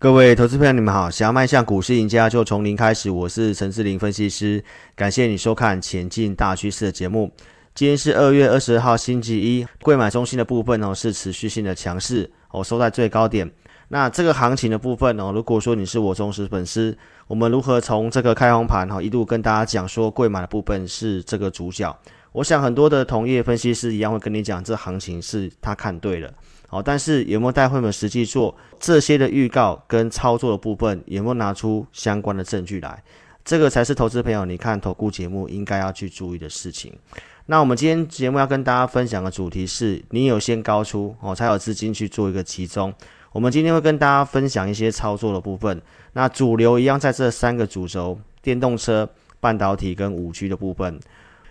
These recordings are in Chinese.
各位投资朋友，你们好！想要迈向股市赢家，就从零开始。我是陈志林分析师，感谢你收看《前进大趋势》的节目。今天是二月二十二号，星期一。贵买中心的部分哦，是持续性的强势哦，收在最高点。那这个行情的部分哦，如果说你是我忠实粉丝，我们如何从这个开红盘哈，一路跟大家讲说，贵买的部分是这个主角。我想很多的同业分析师一样会跟你讲，这行情是他看对了。好，但是有没有带会员实际做这些的预告跟操作的部分，有没有拿出相关的证据来？这个才是投资朋友你看投顾节目应该要去注意的事情。那我们今天节目要跟大家分享的主题是：你有先高出哦，才有资金去做一个集中。我们今天会跟大家分享一些操作的部分。那主流一样在这三个主轴：电动车、半导体跟五 G 的部分。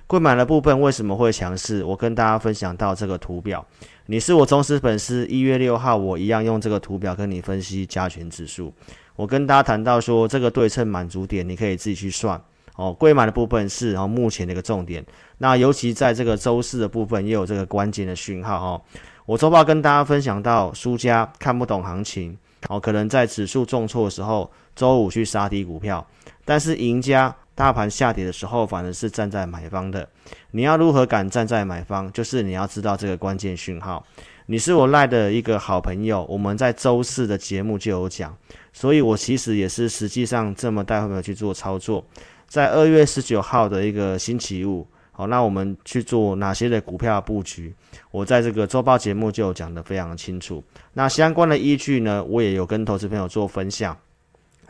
柜买的部分为什么会强势？我跟大家分享到这个图表。你是我忠实粉丝，一月六号我一样用这个图表跟你分析加权指数。我跟大家谈到说，这个对称满足点你可以自己去算哦。贵买的部分是哦目前的一个重点。那尤其在这个周四的部分也有这个关键的讯号哦。我周报跟大家分享到，输家看不懂行情哦，可能在指数重挫的时候，周五去杀低股票，但是赢家。大盘下跌的时候，反而是站在买方的。你要如何敢站在买方？就是你要知道这个关键讯号。你是我赖的一个好朋友，我们在周四的节目就有讲，所以我其实也是实际上这么带朋友去做操作。在二月十九号的一个星期五，好，那我们去做哪些的股票布局？我在这个周报节目就有讲得非常清楚。那相关的依据呢，我也有跟投资朋友做分享。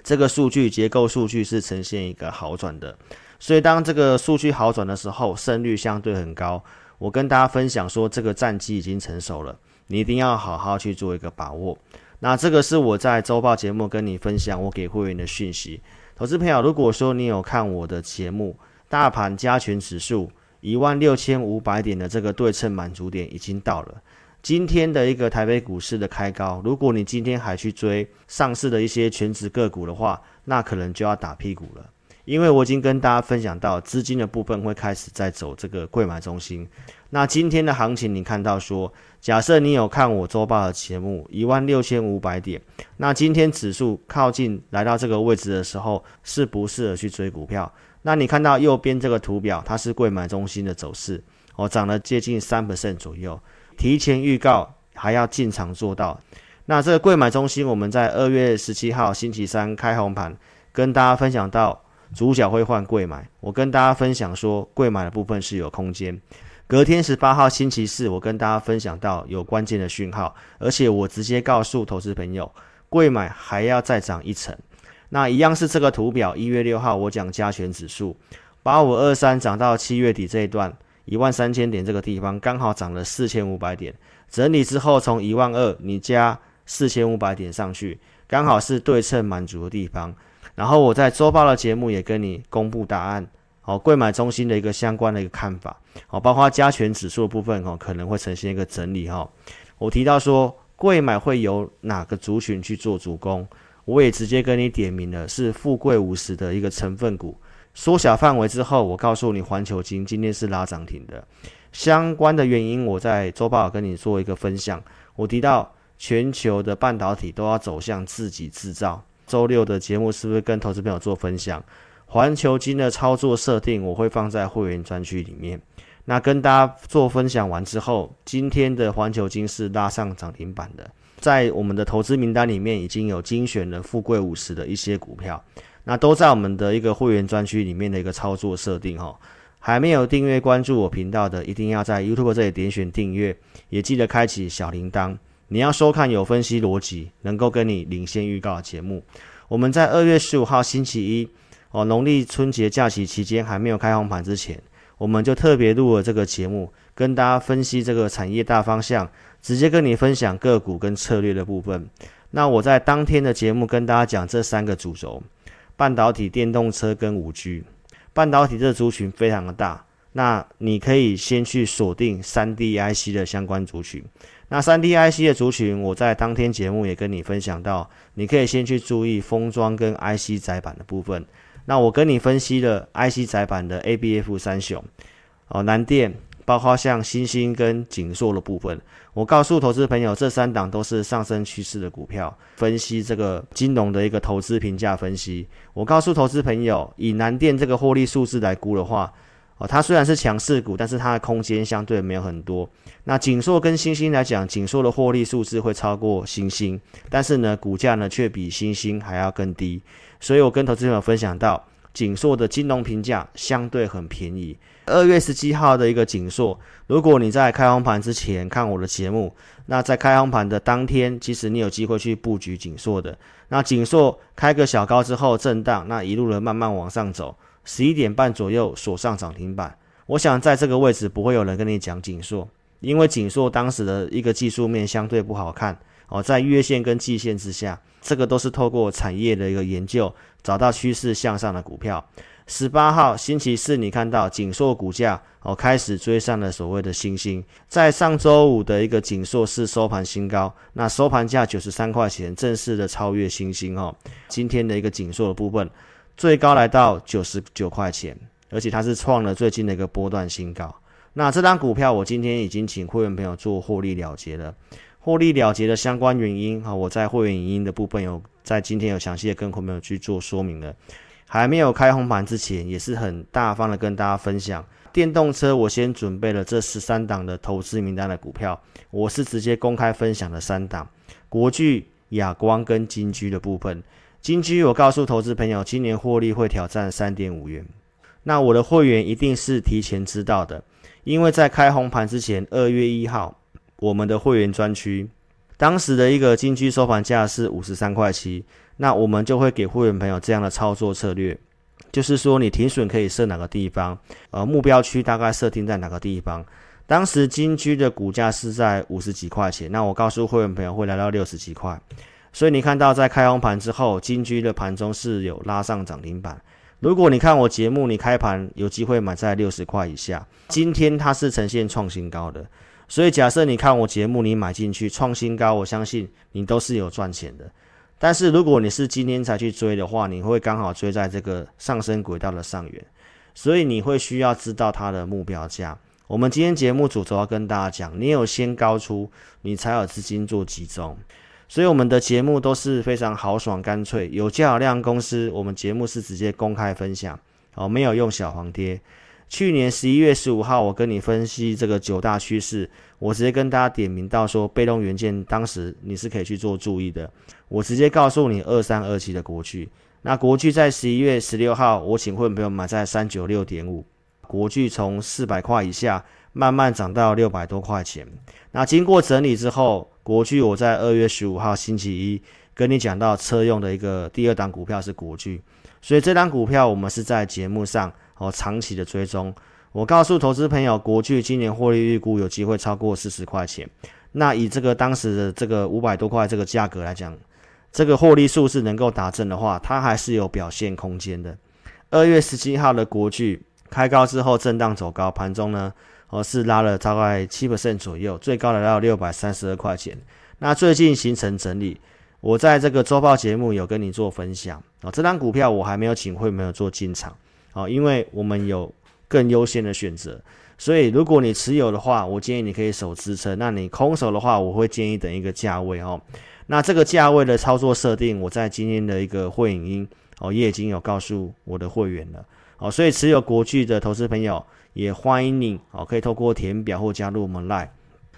这个数据结构数据是呈现一个好转的，所以当这个数据好转的时候，胜率相对很高。我跟大家分享说，这个战绩已经成熟了，你一定要好好去做一个把握。那这个是我在周报节目跟你分享我给会员的讯息。投资朋友，如果说你有看我的节目，大盘加权指数一万六千五百点的这个对称满足点已经到了。今天的一个台北股市的开高，如果你今天还去追上市的一些全职个股的话，那可能就要打屁股了。因为我已经跟大家分享到，资金的部分会开始在走这个柜买中心。那今天的行情，你看到说，假设你有看我周报的节目，一万六千五百点，那今天指数靠近来到这个位置的时候，适不适合去追股票？那你看到右边这个图表，它是柜买中心的走势，哦，涨了接近三 percent 左右。提前预告还要进场做到，那这个柜买中心，我们在二月十七号星期三开红盘，跟大家分享到主角会换柜买，我跟大家分享说柜买的部分是有空间。隔天十八号星期四，我跟大家分享到有关键的讯号，而且我直接告诉投资朋友，柜买还要再涨一层。那一样是这个图表，一月六号我讲加权指数八五二三涨到七月底这一段。一万三千点这个地方刚好涨了四千五百点，整理之后从一万二你加四千五百点上去，刚好是对称满足的地方。然后我在周报的节目也跟你公布答案，哦，贵买中心的一个相关的一个看法，哦，包括加权指数的部分哦，可能会呈现一个整理哈。我提到说贵买会由哪个族群去做主攻，我也直接跟你点名了，是富贵五十的一个成分股。缩小范围之后，我告诉你，环球金今天是拉涨停的。相关的原因，我在周报跟你做一个分享。我提到全球的半导体都要走向自己制造。周六的节目是不是跟投资朋友做分享？环球金的操作设定，我会放在会员专区里面。那跟大家做分享完之后，今天的环球金是拉上涨停板的。在我们的投资名单里面，已经有精选了富贵五十的一些股票。那都在我们的一个会员专区里面的一个操作设定哈，还没有订阅关注我频道的，一定要在 YouTube 这里点选订阅，也记得开启小铃铛。你要收看有分析逻辑，能够跟你领先预告的节目。我们在二月十五号星期一哦，农历春节假期期间还没有开红盘之前，我们就特别录了这个节目，跟大家分析这个产业大方向，直接跟你分享个股跟策略的部分。那我在当天的节目跟大家讲这三个主轴。半导体、电动车跟五 G，半导体这族群非常的大，那你可以先去锁定三 D IC 的相关族群。那三 D IC 的族群，我在当天节目也跟你分享到，你可以先去注意封装跟 IC 载板的部分。那我跟你分析了 IC 载板的 ABF 三雄，哦，南电、包括像欣兴跟景硕的部分。我告诉投资朋友，这三档都是上升趋势的股票。分析这个金融的一个投资评价分析，我告诉投资朋友，以南电这个获利数字来估的话，哦，它虽然是强势股，但是它的空间相对没有很多。那景硕跟欣兴来讲，景硕的获利数字会超过欣兴，但是呢，股价呢却比欣兴还要更低。所以我跟投资朋友分享到，景硕的金融评价相对很便宜。二月十七号的一个景硕，如果你在开红盘之前看我的节目，那在开红盘的当天，其实你有机会去布局景硕的。那景硕开个小高之后震荡，那一路的慢慢往上走，十一点半左右锁上涨停板。我想在这个位置不会有人跟你讲景硕，因为景硕当时的一个技术面相对不好看哦，在月线跟季线之下，这个都是透过产业的一个研究找到趋势向上的股票。十八号星期四，你看到景硕股价哦开始追上了所谓的星星，在上周五的一个景硕是收盘新高，那收盘价九十三块钱，正式的超越星星哦。今天的一个景硕的部分，最高来到九十九块钱，而且它是创了最近的一个波段新高。那这张股票我今天已经请会员朋友做获利了结了，获利了结的相关原因哈，我在会员影音的部分有在今天有详细的跟朋友去做说明了。还没有开红盘之前，也是很大方的跟大家分享电动车。我先准备了这十三档的投资名单的股票，我是直接公开分享的三档：国巨、亚光跟金居的部分。金居，我告诉投资朋友，今年获利会挑战三点五元。那我的会员一定是提前知道的，因为在开红盘之前，二月一号，我们的会员专区，当时的一个金居收盘价是五十三块七。那我们就会给会员朋友这样的操作策略，就是说你停损可以设哪个地方，呃，目标区大概设定在哪个地方。当时金居的股价是在五十几块钱，那我告诉会员朋友会来到六十几块，所以你看到在开红盘之后，金居的盘中是有拉上涨停板。如果你看我节目，你开盘有机会买在六十块以下，今天它是呈现创新高的，所以假设你看我节目，你买进去创新高，我相信你都是有赚钱的。但是如果你是今天才去追的话，你会刚好追在这个上升轨道的上缘，所以你会需要知道它的目标价。我们今天节目组主要跟大家讲，你有先高出，你才有资金做集中。所以我们的节目都是非常豪爽干脆，有价量公司，我们节目是直接公开分享，哦，没有用小黄贴。去年十一月十五号，我跟你分析这个九大趋势，我直接跟大家点名到说，被动元件当时你是可以去做注意的。我直接告诉你二三二七的国巨，那国巨在十一月十六号，我请会员朋友买在三九六点五，国巨从四百块以下慢慢涨到六百多块钱。那经过整理之后，国巨我在二月十五号星期一跟你讲到车用的一个第二档股票是国巨，所以这档股票我们是在节目上。哦，长期的追踪，我告诉投资朋友，国巨今年获利预估有机会超过四十块钱。那以这个当时的这个五百多块这个价格来讲，这个获利数是能够达成的话，它还是有表现空间的。二月十七号的国巨开高之后震荡走高，盘中呢，哦是拉了大概七 percent 左右，最高来到六百三十二块钱。那最近形成整理，我在这个周报节目有跟你做分享哦，这张股票我还没有请会没有做进场。好，因为我们有更优先的选择，所以如果你持有的话，我建议你可以守支撑。那你空手的话，我会建议等一个价位哦。那这个价位的操作设定，我在今天的一个会影音哦，也已经有告诉我的会员了。哦，所以持有国巨的投资朋友，也欢迎你哦，可以透过填表或加入我们 Line。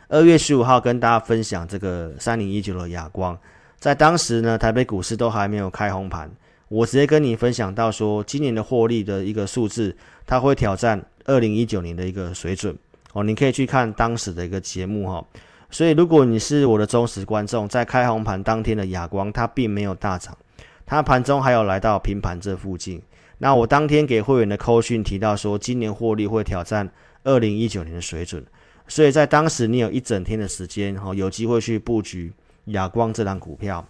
二月十五号跟大家分享这个三零一九的亚光，在当时呢，台北股市都还没有开红盘。我直接跟你分享到说，今年的获利的一个数字，它会挑战二零一九年的一个水准哦。你可以去看当时的一个节目哈。所以，如果你是我的忠实观众，在开红盘当天的亚光，它并没有大涨，它盘中还有来到平盘这附近。那我当天给会员的扣讯提到说，今年获利会挑战二零一九年的水准。所以在当时，你有一整天的时间哈，有机会去布局亚光这档股票。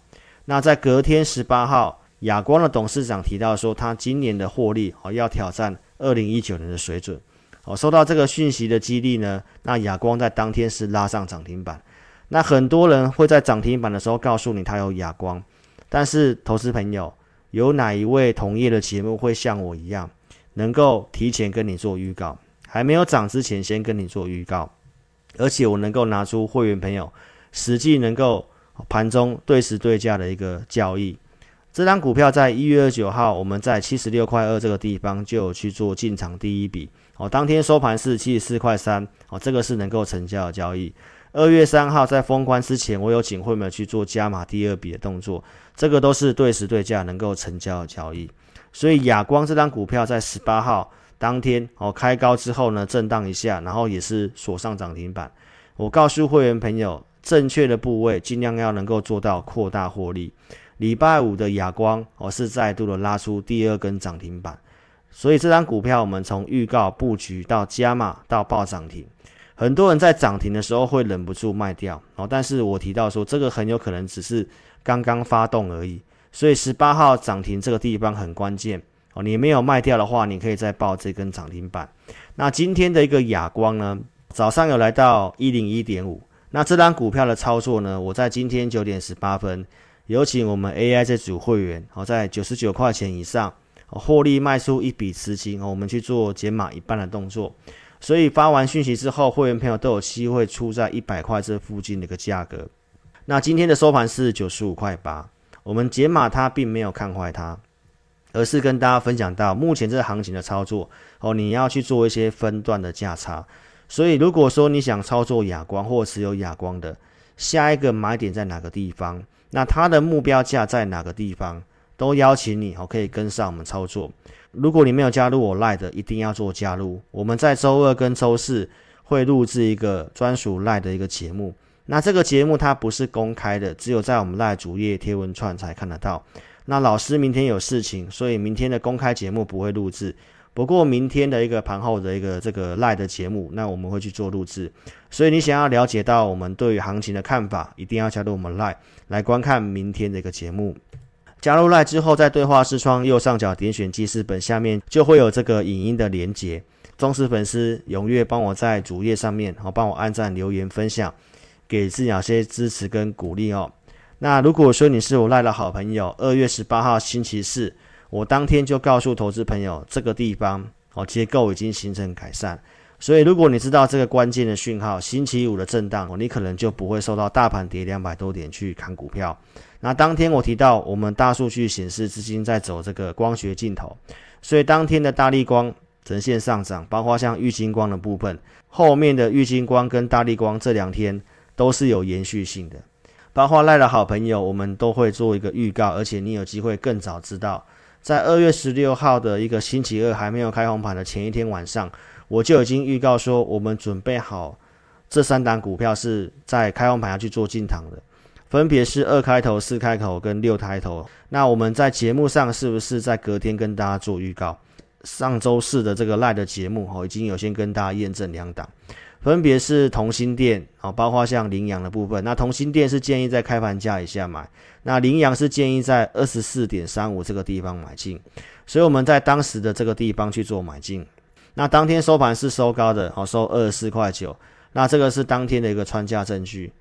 那在隔天十八号。亚光的董事长提到说，他今年的获利哦要挑战二零一九年的水准哦。收到这个讯息的激励呢，那亚光在当天是拉上涨停板。那很多人会在涨停板的时候告诉你他有亚光，但是投资朋友有哪一位同业的节目会像我一样，能够提前跟你做预告？还没有涨之前先跟你做预告，而且我能够拿出会员朋友实际能够盘中对时对价的一个交易。这张股票在一月二十九号，我们在七十六块二这个地方就有去做进场第一笔哦。当天收盘是七十四块三哦，这个是能够成交的交易。二月三号在封关之前，我有请会员去做加码第二笔的动作，这个都是对时对价能够成交的交易。所以亚光这张股票在十八号当天哦开高之后呢，震荡一下，然后也是锁上涨停板。我告诉会员朋友，正确的部位尽量要能够做到扩大获利。礼拜五的亚光，我是再度的拉出第二根涨停板，所以这张股票我们从预告布局到加码到报涨停，很多人在涨停的时候会忍不住卖掉哦，但是我提到说这个很有可能只是刚刚发动而已，所以十八号涨停这个地方很关键哦，你没有卖掉的话，你可以再报这根涨停板。那今天的一个亚光呢，早上有来到一零一点五，那这张股票的操作呢，我在今天九点十八分。有请我们 AI 这组会员，好，在九十九块钱以上，获利卖出一笔资金哦，我们去做减码一半的动作。所以发完讯息之后，会员朋友都有机会出在一百块这附近的一个价格。那今天的收盘是九十五块八，我们解码它并没有看坏它，而是跟大家分享到目前这个行情的操作哦，你要去做一些分段的价差。所以如果说你想操作哑光或持有哑光的，下一个买点在哪个地方？那它的目标价在哪个地方？都邀请你哦，可以跟上我们操作。如果你没有加入我 Lie 的，一定要做加入。我们在周二跟周四会录制一个专属 Lie 的一个节目。那这个节目它不是公开的，只有在我们 Lie 主页贴文串才看得到。那老师明天有事情，所以明天的公开节目不会录制。不过明天的一个盘后的一个这个 LINE 的节目，那我们会去做录制。所以你想要了解到我们对于行情的看法，一定要加入我们 LINE 来观看明天的一个节目。加入 LINE 之后，在对话视窗右上角点选记事本，下面就会有这个影音的连结。忠实粉丝踊跃帮我在主页上面，好帮我按赞、留言、分享，给自己些支持跟鼓励哦。那如果说你是我赖的好朋友，二月十八号星期四。我当天就告诉投资朋友，这个地方哦结构已经形成改善，所以如果你知道这个关键的讯号，星期五的震荡，你可能就不会受到大盘跌两百多点去砍股票。那当天我提到，我们大数据显示资金在走这个光学镜头，所以当天的大力光呈现上涨，包括像玉金光的部分，后面的玉金光跟大力光这两天都是有延续性的。包括赖的好朋友，我们都会做一个预告，而且你有机会更早知道。在二月十六号的一个星期二还没有开红盘的前一天晚上，我就已经预告说，我们准备好这三档股票是在开红盘要去做进场的，分别是二开头、四开头跟六开头。那我们在节目上是不是在隔天跟大家做预告？上周四的这个 Live 的节目哦，已经有先跟大家验证两档。分别是同心电，啊，包括像羚羊的部分。那同心电是建议在开盘价以下买，那羚羊是建议在二十四点三五这个地方买进。所以我们在当时的这个地方去做买进。那当天收盘是收高的，好，收二十四块九。那这个是当天的一个穿价证据。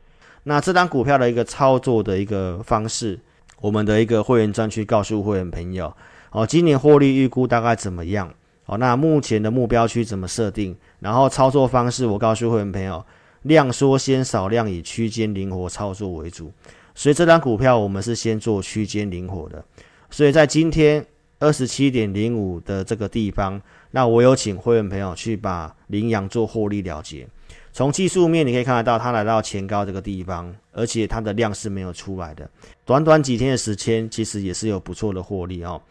那这张股票的一个操作的一个方式，我们的一个会员专区告诉会员朋友，哦，今年获利预估大概怎么样？哦，那目前的目标区怎么设定？然后操作方式，我告诉会员朋友，量缩先少量，以区间灵活操作为主。所以这张股票我们是先做区间灵活的。所以在今天二十七点零五的这个地方，那我有请会员朋友去把羚羊做获利了结。从技术面你可以看得到，它来到前高这个地方，而且它的量是没有出来的。短短几天的时间，其实也是有不错的获利哦。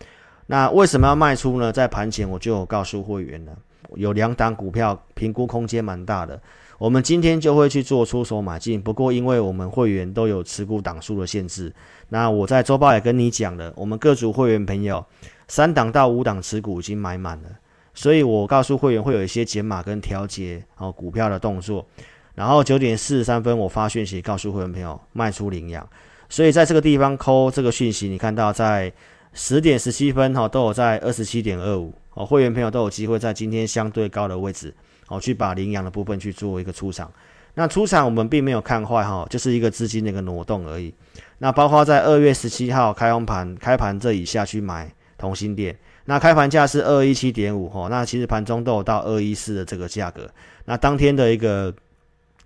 那为什么要卖出呢？在盘前我就有告诉会员了，有两档股票评估空间蛮大的，我们今天就会去做出手买进。不过因为我们会员都有持股档数的限制，那我在周报也跟你讲了，我们各组会员朋友三档到五档持股已经买满了，所以我告诉会员会有一些减码跟调节哦股票的动作。然后九点四十三分我发讯息告诉会员朋友卖出领养，所以在这个地方扣这个讯息，你看到在。十点十七分哈，都有在二十七点二五哦，会员朋友都有机会在今天相对高的位置哦，去把领养的部分去做一个出场。那出场我们并没有看坏哈，就是一个资金的一个挪动而已。那包括在二月十七号开红盘开盘这以下去买同心店。那开盘价是二一七点五哈，那其实盘中都有到二一四的这个价格。那当天的一个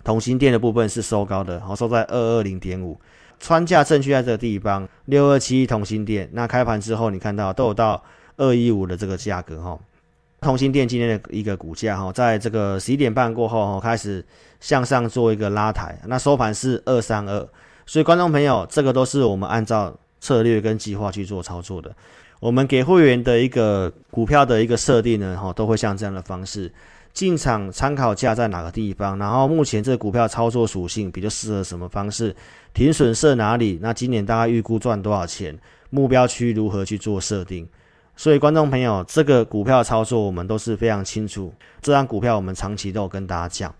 同心店的部分是收高的，好收在二二零点五，穿价正确在这个地方六二七一同心电。那开盘之后你看到都有到二一五的这个价格哈。同心电今天的一个股价哈，在这个十一点半过后哈，开始向上做一个拉抬，那收盘是二三二。所以观众朋友，这个都是我们按照策略跟计划去做操作的。我们给会员的一个股票的一个设定呢，哈，都会像这样的方式，进场参考价在哪个地方，然后目前这个股票操作属性比较适合什么方式，停损设哪里，那今年大概预估赚多少钱，目标区如何去做设定。所以观众朋友，这个股票操作我们都是非常清楚，这张股票我们长期都有跟大家讲。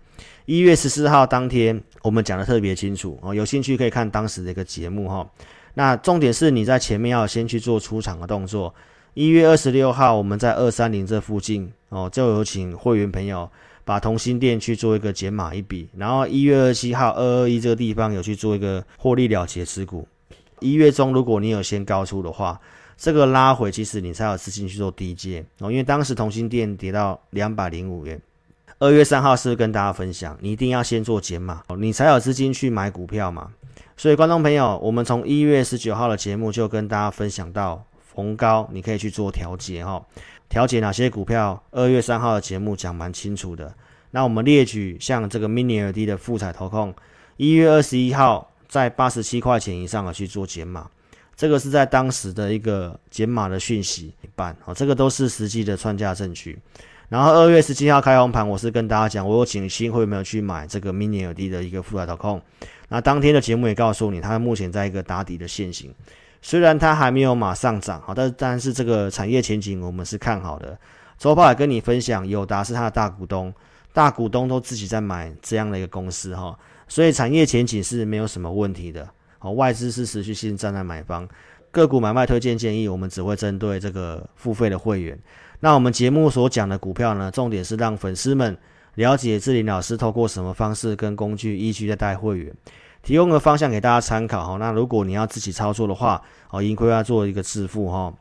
一月十四号当天，我们讲的特别清楚哦，有兴趣可以看当时的一个节目哈。那重点是你在前面要先去做出场的动作。一月二十六号，我们在二三零这附近哦，就有请会员朋友把同心店去做一个减码一笔。然后一月二七号二二一这个地方有去做一个获利了结持股。一月中，如果你有先高出的话，这个拉回其实你才有资金去做低接哦，因为当时同心店跌到两百零五元。二月三号是不是跟大家分享，你一定要先做减码，你才有资金去买股票嘛。所以观众朋友，我们从一月十九号的节目就跟大家分享到逢高你可以去做调节哈，调节哪些股票。二月三号的节目讲蛮清楚的。那我们列举像这个 Mini LD 的富采投控，一月二十一号在八十七块钱以上的去做减码。这个是在当时的一个减码的讯息一半，哦，这个都是实际的串价证据。然后二月十七号开红盘，我是跟大家讲，我有请新会没有去买这个 Mini LD 的一个富采投控。那当天的节目也告诉你，它目前在一个打底的线型，虽然它还没有马上涨，好，但但是这个产业前景我们是看好的。周报也跟你分享，友达是它的大股东，大股东都自己在买这样的一个公司哈，所以产业前景是没有什么问题的。好外资是持续性站在买方，个股买卖推荐建议，我们只会针对这个付费的会员。那我们节目所讲的股票呢，重点是让粉丝们了解志霖老师透过什么方式跟工具依据在带会员，提供个方向给大家参考哈。那如果你要自己操作的话，哦，盈亏要做一个自负哈。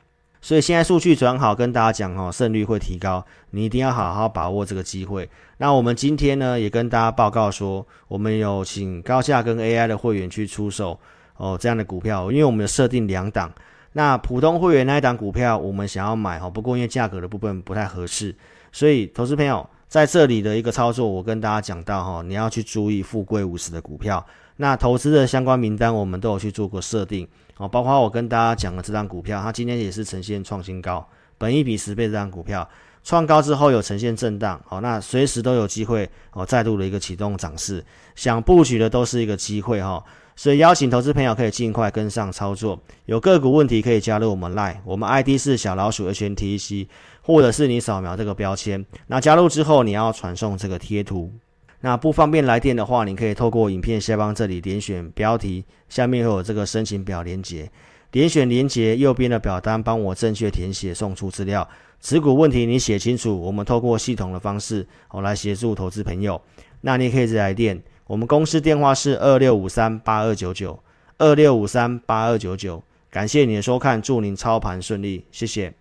所以现在数据转好，跟大家讲哈，胜率会提高，你一定要好好把握这个机会。那我们今天呢，也跟大家报告说，我们有请高价跟 AI 的会员去出售哦这样的股票，因为我们有设定两档。那普通会员那一档股票，我们想要买哈，不过因为价格的部分不太合适，所以投资朋友在这里的一个操作，我跟大家讲到哈，你要去注意富贵五十的股票。那投资的相关名单，我们都有去做过设定。哦，包括我跟大家讲的这张股票，它今天也是呈现创新高，本一比十倍这张股票创高之后有呈现震荡，哦，那随时都有机会哦，再度的一个启动涨势，想布局的都是一个机会哈，所以邀请投资朋友可以尽快跟上操作，有个股问题可以加入我们 Line，我们 ID 是小老鼠 HNTEC，或者是你扫描这个标签，那加入之后你要传送这个贴图。那不方便来电的话，你可以透过影片下方这里点选标题，下面会有这个申请表连结，点选连结右边的表单，帮我正确填写送出资料。持股问题你写清楚，我们透过系统的方式，我来协助投资朋友。那你可以直接来电，我们公司电话是二六五三八二九九二六五三八二九九。感谢你的收看，祝您操盘顺利，谢谢。